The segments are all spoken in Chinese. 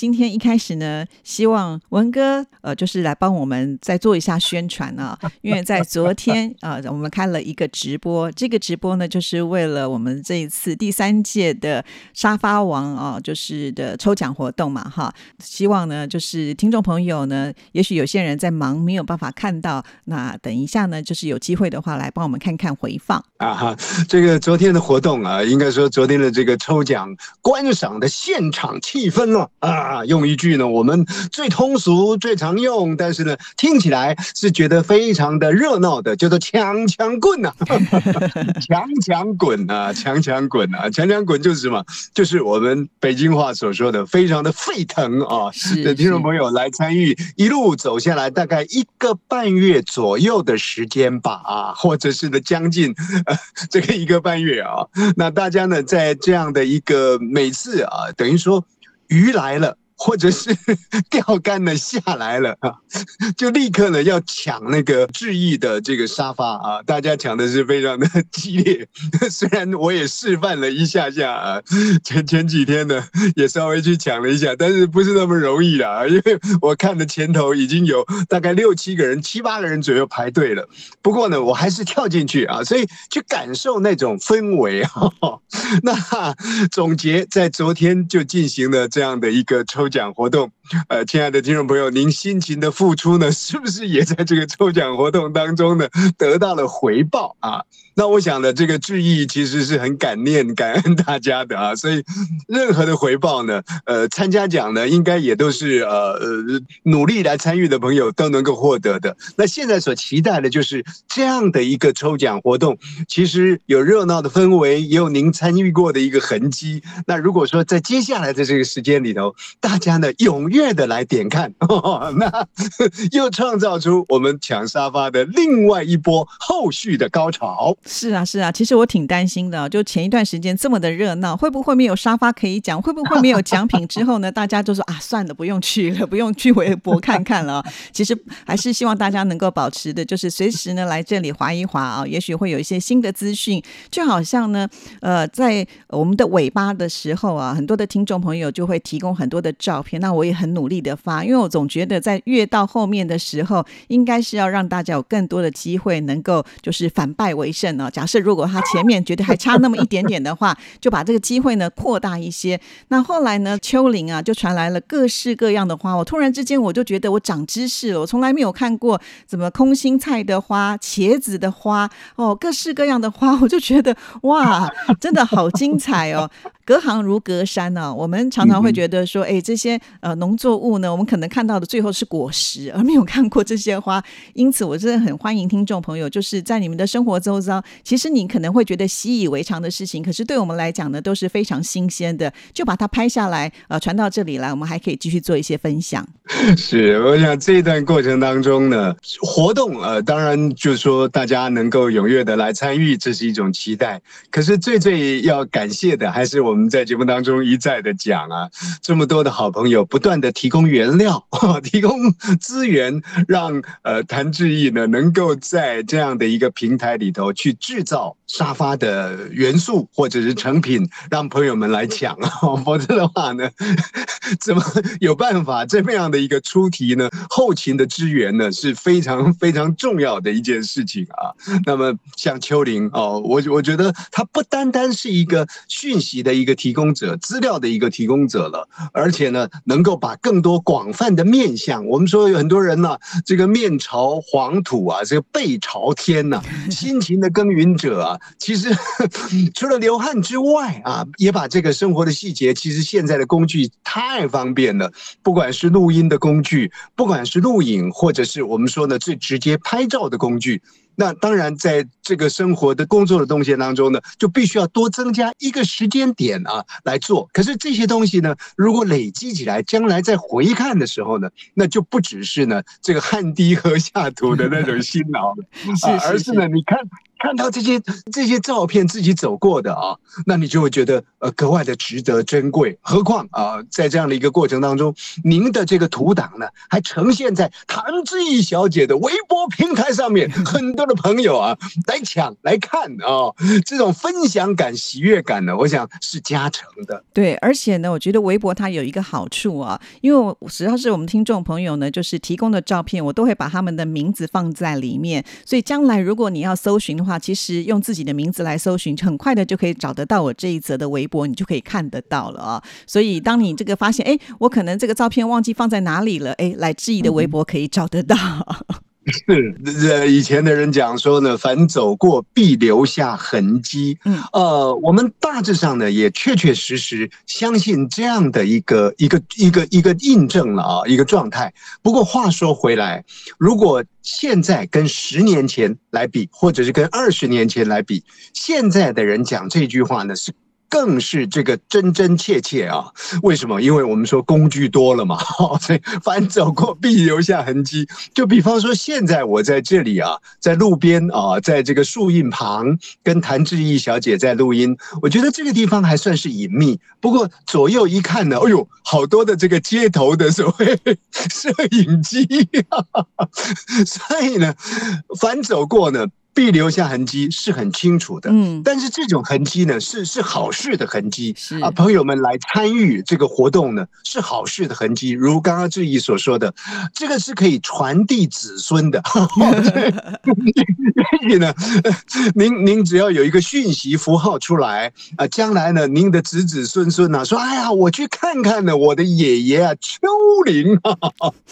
今天一开始呢，希望文哥呃，就是来帮我们再做一下宣传啊，因为在昨天啊，我们开了一个直播，这个直播呢，就是为了我们这一次第三届的沙发王啊，就是的抽奖活动嘛，哈，希望呢，就是听众朋友呢，也许有些人在忙，没有办法看到，那等一下呢，就是有机会的话，来帮我们看看回放啊哈，这个昨天的活动啊，应该说昨天的这个抽奖观赏的现场气氛了啊。啊，用一句呢，我们最通俗、最常用，但是呢，听起来是觉得非常的热闹的，叫做“强强棍”呐，“强强滚” 啊，“强强滚”啊，“强强滚”就是什么？就是我们北京话所说的非常的沸腾啊！的听众朋友来参与，一路走下来，大概一个半月左右的时间吧，啊，或者是呢，将近 这个一个半月啊。那大家呢，在这样的一个每次啊，等于说鱼来了。或者是 钓竿呢下来了啊，就立刻呢要抢那个致意的这个沙发啊，大家抢的是非常的激烈。虽然我也示范了一下下啊，前前几天呢也稍微去抢了一下，但是不是那么容易啦，因为我看的前头已经有大概六七个人、七八个人左右排队了。不过呢，我还是跳进去啊，所以去感受那种氛围啊。那总结在昨天就进行了这样的一个抽。奖活动，呃，亲爱的听众朋友，您辛勤的付出呢，是不是也在这个抽奖活动当中呢得到了回报啊？那我想呢，这个致意其实是很感念、感恩大家的啊，所以任何的回报呢，呃，参加奖呢，应该也都是呃呃努力来参与的朋友都能够获得的。那现在所期待的就是这样的一个抽奖活动，其实有热闹的氛围，也有您参与过的一个痕迹。那如果说在接下来的这个时间里头，大家呢踊跃的来点看，那又创造出我们抢沙发的另外一波后续的高潮。是啊，是啊，其实我挺担心的。就前一段时间这么的热闹，会不会没有沙发可以讲？会不会没有奖品？之后呢，大家就说啊，算了，不用去了，不用去微博看看了。其实还是希望大家能够保持的，就是随时呢来这里划一划啊，也许会有一些新的资讯。就好像呢，呃，在我们的尾巴的时候啊，很多的听众朋友就会提供很多的照片，那我也很努力的发，因为我总觉得在越到后面的时候，应该是要让大家有更多的机会能够就是反败为胜。假设如果他前面觉得还差那么一点点的话，就把这个机会呢扩大一些。那后来呢，秋林啊就传来了各式各样的花。我突然之间我就觉得我长知识了，我从来没有看过什么空心菜的花、茄子的花哦，各式各样的花，我就觉得哇，真的好精彩哦。隔行如隔山呢，我们常常会觉得说，哎，这些呃农作物呢，我们可能看到的最后是果实，而没有看过这些花。因此，我真的很欢迎听众朋友，就是在你们的生活周遭，其实你可能会觉得习以为常的事情，可是对我们来讲呢，都是非常新鲜的。就把它拍下来，呃，传到这里来，我们还可以继续做一些分享。是，我想这一段过程当中呢，活动呃，当然就是说大家能够踊跃的来参与，这是一种期待。可是最最要感谢的，还是我们。我们在节目当中一再的讲啊，这么多的好朋友不断的提供原料、提供资源，让呃谭志毅呢能够在这样的一个平台里头去制造沙发的元素或者是成品，让朋友们来抢啊，否则的话呢，怎么有办法这么样的一个出题呢？后勤的支援呢是非常非常重要的一件事情啊。那么像秋玲哦，我我觉得它不单单是一个讯息的一个。提供者资料的一个提供者了，而且呢，能够把更多广泛的面向。我们说有很多人呢，这个面朝黄土啊，这个背朝天呐，辛勤的耕耘者啊，其实 除了流汗之外啊，也把这个生活的细节。其实现在的工具太方便了，不管是录音的工具，不管是录影，或者是我们说呢最直接拍照的工具。那当然在这个生活的工作的动线当中呢，就必须要多增加一个时间点啊来做。可是这些东西呢，如果累积起来，将来再回看的时候呢，那就不只是呢这个汗滴禾下土的那种辛劳 而是呢，你看。看到这些这些照片自己走过的啊，那你就会觉得呃格外的值得珍贵。何况啊，在这样的一个过程当中，您的这个图档呢，还呈现在谭志毅小姐的微博平台上面，很多的朋友啊来抢来看啊，这种分享感、喜悦感呢，我想是加成的。对，而且呢，我觉得微博它有一个好处啊，因为我只要是我们听众朋友呢，就是提供的照片，我都会把他们的名字放在里面，所以将来如果你要搜寻的话。其实用自己的名字来搜寻，很快的就可以找得到我这一则的微博，你就可以看得到了啊。所以当你这个发现，哎，我可能这个照片忘记放在哪里了，哎，来质疑的微博可以找得到。是，这以前的人讲说呢，凡走过必留下痕迹。嗯，呃，我们大致上呢也确确实实相信这样的一个一个一个一个印证了啊，一个状态。不过话说回来，如果现在跟十年前来比，或者是跟二十年前来比，现在的人讲这句话呢是。更是这个真真切切啊！为什么？因为我们说工具多了嘛，所以凡走过必留下痕迹。就比方说，现在我在这里啊，在路边啊，在这个树荫旁跟谭志毅小姐在录音，我觉得这个地方还算是隐秘。不过左右一看呢，哎呦，好多的这个街头的所谓 摄影机，所以呢，凡走过呢。必留下痕迹是很清楚的，嗯，但是这种痕迹呢，是是好事的痕迹，啊，朋友们来参与这个活动呢，是好事的痕迹。如刚刚志毅所说的，这个是可以传递子孙的。所以呢，您您只要有一个讯息符号出来啊，将来呢，您的子子孙孙啊，说哎呀，我去看看呢，我的爷爷啊，丘陵啊，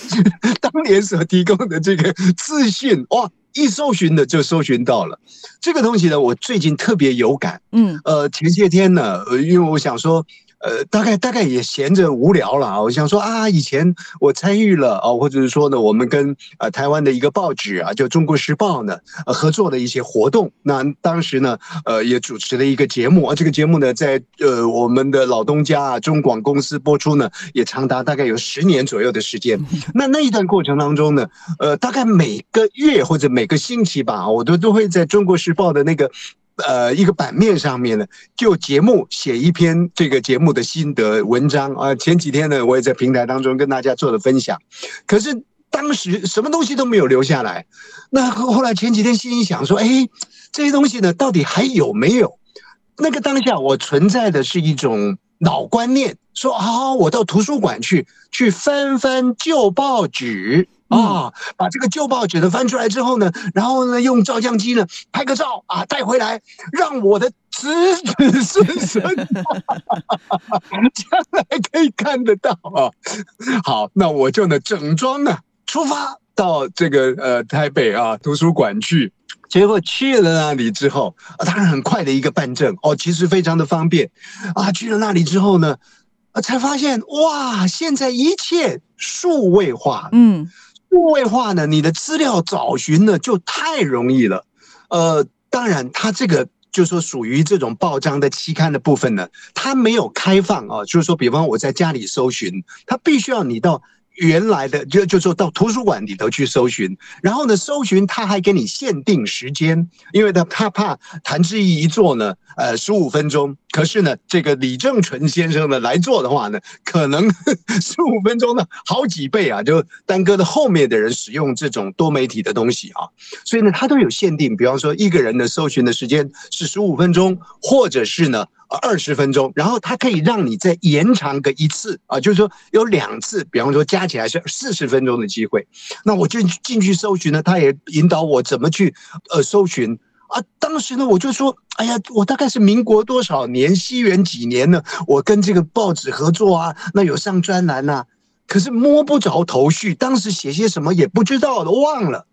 当年所提供的这个资讯哇。一搜寻的就搜寻到了，这个东西呢，我最近特别有感。嗯，呃，前些天呢，因为我想说。呃，大概大概也闲着无聊了啊，我想说啊，以前我参与了啊，或者是说呢，我们跟呃台湾的一个报纸啊，就《中国时报》呢，呃合作的一些活动。那当时呢，呃也主持了一个节目啊，这个节目呢，在呃我们的老东家啊中广公司播出呢，也长达大概有十年左右的时间。那那一段过程当中呢，呃，大概每个月或者每个星期吧，我都都会在中国时报的那个。呃，一个版面上面呢，就节目写一篇这个节目的心得文章啊。前几天呢，我也在平台当中跟大家做了分享，可是当时什么东西都没有留下来。那后来前几天心里想说，哎，这些东西呢，到底还有没有？那个当下我存在的是一种老观念，说啊，我到图书馆去，去翻翻旧报纸。啊，把这个旧报纸呢翻出来之后呢，然后呢用照相机呢拍个照啊带回来，让我的子子孙孙 将来可以看得到啊。好，那我就呢整装呢出发到这个呃台北啊图书馆去。结果去了那里之后，啊，当然很快的一个办证哦，其实非常的方便啊。去了那里之后呢，啊才发现哇，现在一切数位化，嗯。数位化呢，你的资料找寻呢就太容易了。呃，当然，它这个就说属于这种报章的期刊的部分呢，它没有开放啊。就是说，比方我在家里搜寻，它必须要你到。原来的就就说到图书馆里头去搜寻，然后呢，搜寻他还给你限定时间，因为他他怕谭志毅一做呢，呃，十五分钟，可是呢，这个李正淳先生呢来做的话呢，可能 十五分钟呢好几倍啊，就耽搁的后面的人使用这种多媒体的东西啊，所以呢，他都有限定，比方说一个人的搜寻的时间是十五分钟，或者是呢。二十分钟，然后它可以让你再延长个一次啊，就是说有两次，比方说加起来是四十分钟的机会。那我就进去搜寻呢，他也引导我怎么去呃搜寻啊。当时呢，我就说，哎呀，我大概是民国多少年，西元几年呢？我跟这个报纸合作啊，那有上专栏呐，可是摸不着头绪，当时写些什么也不知道，都忘了。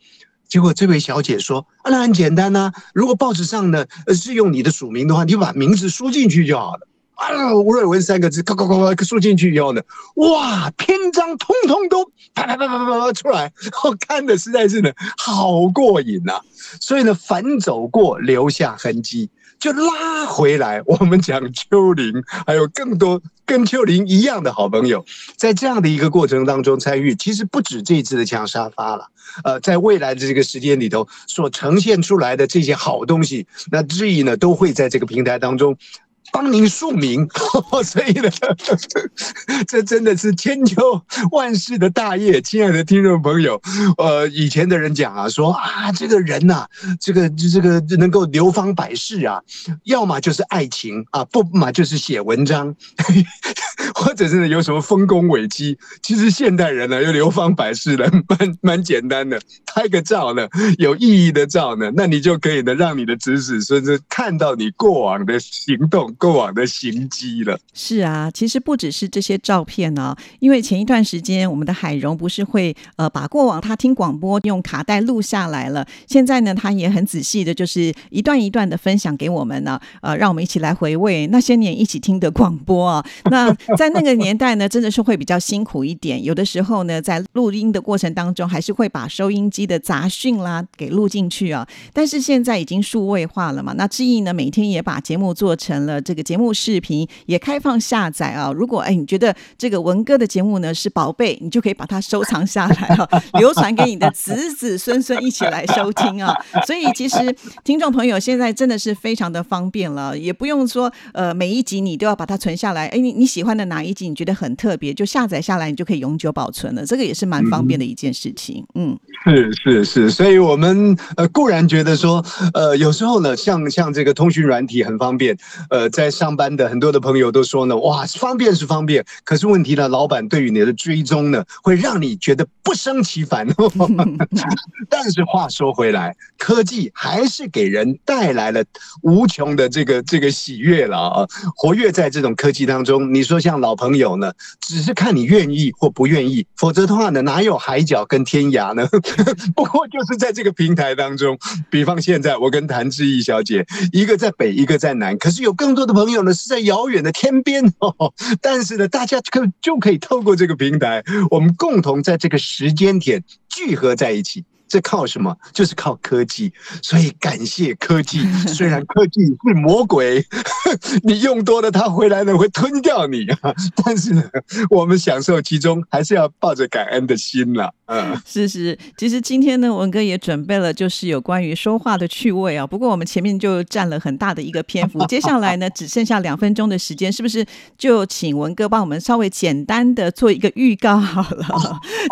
结果这位小姐说：“啊，那很简单呐，如果报纸上呢是用你的署名的话，你把名字输进去就好了啊，吴瑞文三个字，咔咔咔咔输进去以后呢，哇，篇章通通都啪啪啪啪啪啪出来，我看的实在是呢好过瘾呐。所以呢，反走过留下痕迹。就拉回来，我们讲丘陵，还有更多跟丘陵一样的好朋友，在这样的一个过程当中参与，其实不止这一次的抢沙发了，呃，在未来的这个时间里头所呈现出来的这些好东西，那志毅呢都会在这个平台当中。帮您署名，所以呢，这真的是千秋万世的大业，亲爱的听众朋友。呃，以前的人讲啊，说啊，这个人呐，这个这个能够流芳百世啊，要么就是爱情啊，不嘛就是写文章，或者是有什么丰功伟绩。其实现代人呢，要流芳百世的，蛮蛮简单的，拍个照呢，有意义的照呢，那你就可以呢，让你的子子孙孙看到你过往的行动。过往的行迹了，是啊，其实不只是这些照片呢，因为前一段时间我们的海荣不是会呃把过往他听广播用卡带录下来了，现在呢他也很仔细的，就是一段一段的分享给我们呢，呃，让我们一起来回味那些年一起听的广播啊。那在那个年代呢，真的是会比较辛苦一点，有的时候呢，在录音的过程当中，还是会把收音机的杂讯啦给录进去啊。但是现在已经数位化了嘛，那志毅呢每天也把节目做成了这。这个节目视频也开放下载啊！如果哎，你觉得这个文哥的节目呢是宝贝，你就可以把它收藏下来啊，流传给你的子子孙孙一起来收听啊！所以其实听众朋友现在真的是非常的方便了，也不用说呃每一集你都要把它存下来。哎，你你喜欢的哪一集你觉得很特别，就下载下来，你就可以永久保存了。这个也是蛮方便的一件事情。嗯，是是是，所以我们呃固然觉得说呃有时候呢，像像这个通讯软体很方便，呃在。上班的很多的朋友都说呢，哇，方便是方便，可是问题呢，老板对于你的追踪呢，会让你觉得不胜其烦。但是话说回来，科技还是给人带来了无穷的这个这个喜悦了啊！活跃在这种科技当中，你说像老朋友呢，只是看你愿意或不愿意，否则的话呢，哪有海角跟天涯呢？不过就是在这个平台当中，比方现在我跟谭志毅小姐，一个在北，一个在南，可是有更多的。朋友呢是在遥远的天边 哦，但是呢，大家可就可以透过这个平台，我们共同在这个时间点聚合在一起。这靠什么？就是靠科技。所以感谢科技。虽然科技是魔鬼，你用多了它回来呢会吞掉你啊。但是呢，我们享受其中，还是要抱着感恩的心了。嗯，是是。其实今天呢，文哥也准备了，就是有关于说话的趣味啊。不过我们前面就占了很大的一个篇幅，接下来呢，只剩下两分钟的时间，是不是就请文哥帮我们稍微简单的做一个预告好了？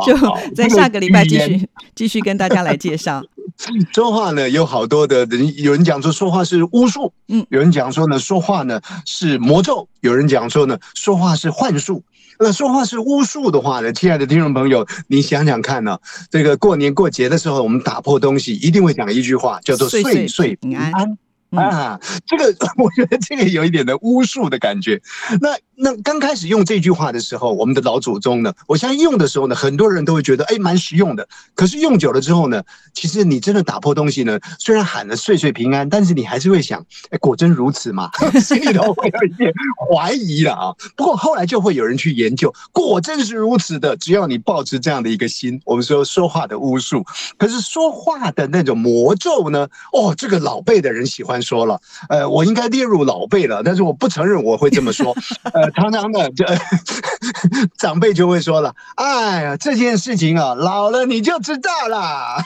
就在下个礼拜继续继续跟大家来介绍。说话呢，有好多的人，有人讲说说话是巫术，嗯，有人讲说呢，说话呢是魔咒，有人讲说呢，说话是幻术。那说话是巫术的话呢，亲爱的听众朋友，你想想看呢，这个过年过节的时候，我们打破东西，一定会讲一句话，叫做岁岁平安。啊，这个 我觉得这个有一点的巫术的感觉。那那刚开始用这句话的时候，我们的老祖宗呢，我相信用的时候呢，很多人都会觉得哎蛮实用的。可是用久了之后呢，其实你真的打破东西呢，虽然喊了岁岁平安，但是你还是会想，哎，果真如此吗？心里头会有一点怀疑了啊。不过后来就会有人去研究，果真是如此的。只要你保持这样的一个心，我们说说话的巫术，可是说话的那种魔咒呢？哦，这个老辈的人喜欢。说了，呃，我应该列入老辈了，但是我不承认我会这么说。呃，常常的，这 长辈就会说了，哎呀，这件事情啊，老了你就知道了。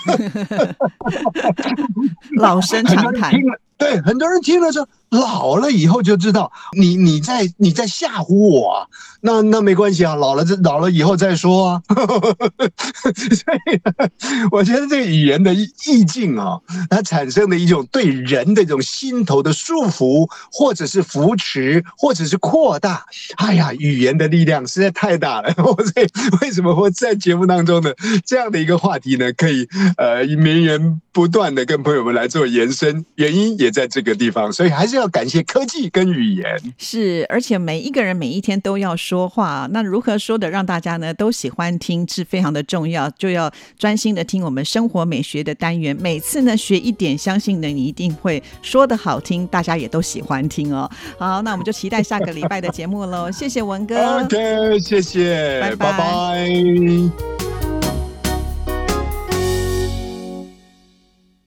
老生常谈。对，很多人听了说，老了以后就知道，你你在你在吓唬我。那那没关系啊，老了这老了以后再说啊。所以我觉得这个语言的意境啊，它产生的一种对人的一种心头的束缚，或者是扶持，或者是扩大。哎呀，语言的力量实在太大了。我这为什么会在节目当中呢？这样的一个话题呢，可以呃绵延不断的跟朋友们来做延伸，原因也在这个地方，所以还是要感谢科技跟语言。是，而且每一个人每一天都要说话，那如何说的让大家呢都喜欢听是非常的重要，就要专心的听我们生活美学的单元，每次呢学一点，相信呢你一定会说的好听，大家也都喜欢听哦。好，那我们就期待下个礼拜的节目喽，谢谢文哥。OK，谢谢，拜拜拜拜